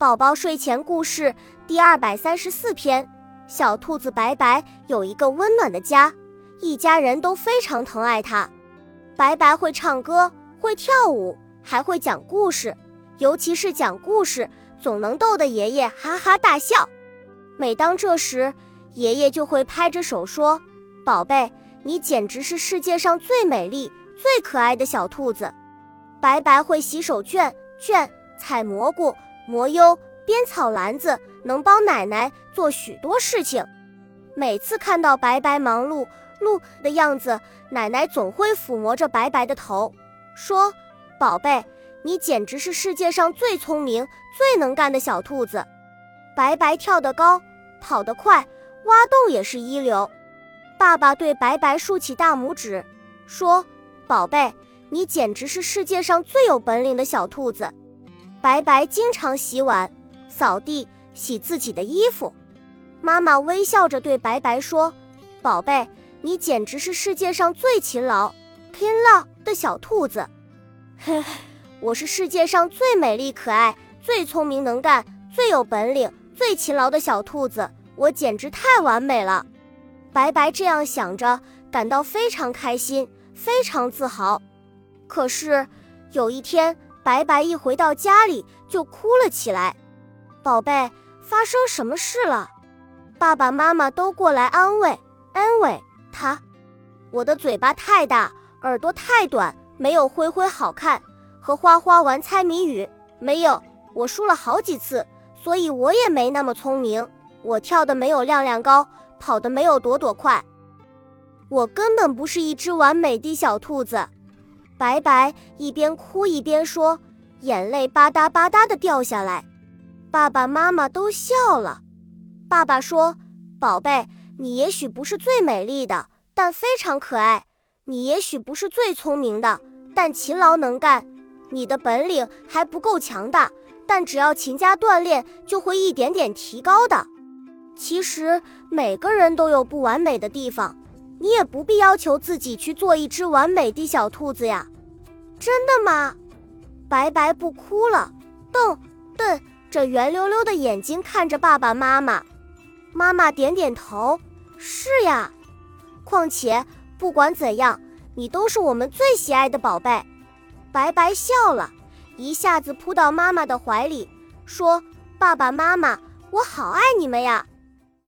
宝宝睡前故事第二百三十四篇：小兔子白白有一个温暖的家，一家人都非常疼爱它。白白会唱歌，会跳舞，还会讲故事，尤其是讲故事，总能逗得爷爷哈哈大笑。每当这时，爷爷就会拍着手说：“宝贝，你简直是世界上最美丽、最可爱的小兔子。”白白会洗手绢、绢采蘑菇。磨优编草篮子，能帮奶奶做许多事情。每次看到白白忙碌碌的样子，奶奶总会抚摸着白白的头，说：“宝贝，你简直是世界上最聪明、最能干的小兔子。”白白跳得高，跑得快，挖洞也是一流。爸爸对白白竖起大拇指，说：“宝贝，你简直是世界上最有本领的小兔子。”白白经常洗碗、扫地、洗自己的衣服。妈妈微笑着对白白说：“宝贝，你简直是世界上最勤劳、勤劳的小兔子。”嘿，我是世界上最美丽、可爱、最聪明、能干、最有本领、最勤劳的小兔子。我简直太完美了。白白这样想着，感到非常开心，非常自豪。可是有一天，白白一回到家里就哭了起来，宝贝，发生什么事了？爸爸妈妈都过来安慰安慰他。我的嘴巴太大，耳朵太短，没有灰灰好看。和花花玩猜谜语，没有，我输了好几次，所以我也没那么聪明。我跳的没有亮亮高，跑的没有朵朵快。我根本不是一只完美的小兔子。白白一边哭一边说，眼泪吧嗒吧嗒的掉下来。爸爸妈妈都笑了。爸爸说：“宝贝，你也许不是最美丽的，但非常可爱；你也许不是最聪明的，但勤劳能干；你的本领还不够强大，但只要勤加锻炼，就会一点点提高的。其实每个人都有不完美的地方。”你也不必要求自己去做一只完美的小兔子呀，真的吗？白白不哭了，瞪瞪着圆溜溜的眼睛看着爸爸妈妈。妈妈点点头，是呀。况且不管怎样，你都是我们最喜爱的宝贝。白白笑了，一下子扑到妈妈的怀里，说：“爸爸妈妈，我好爱你们呀。”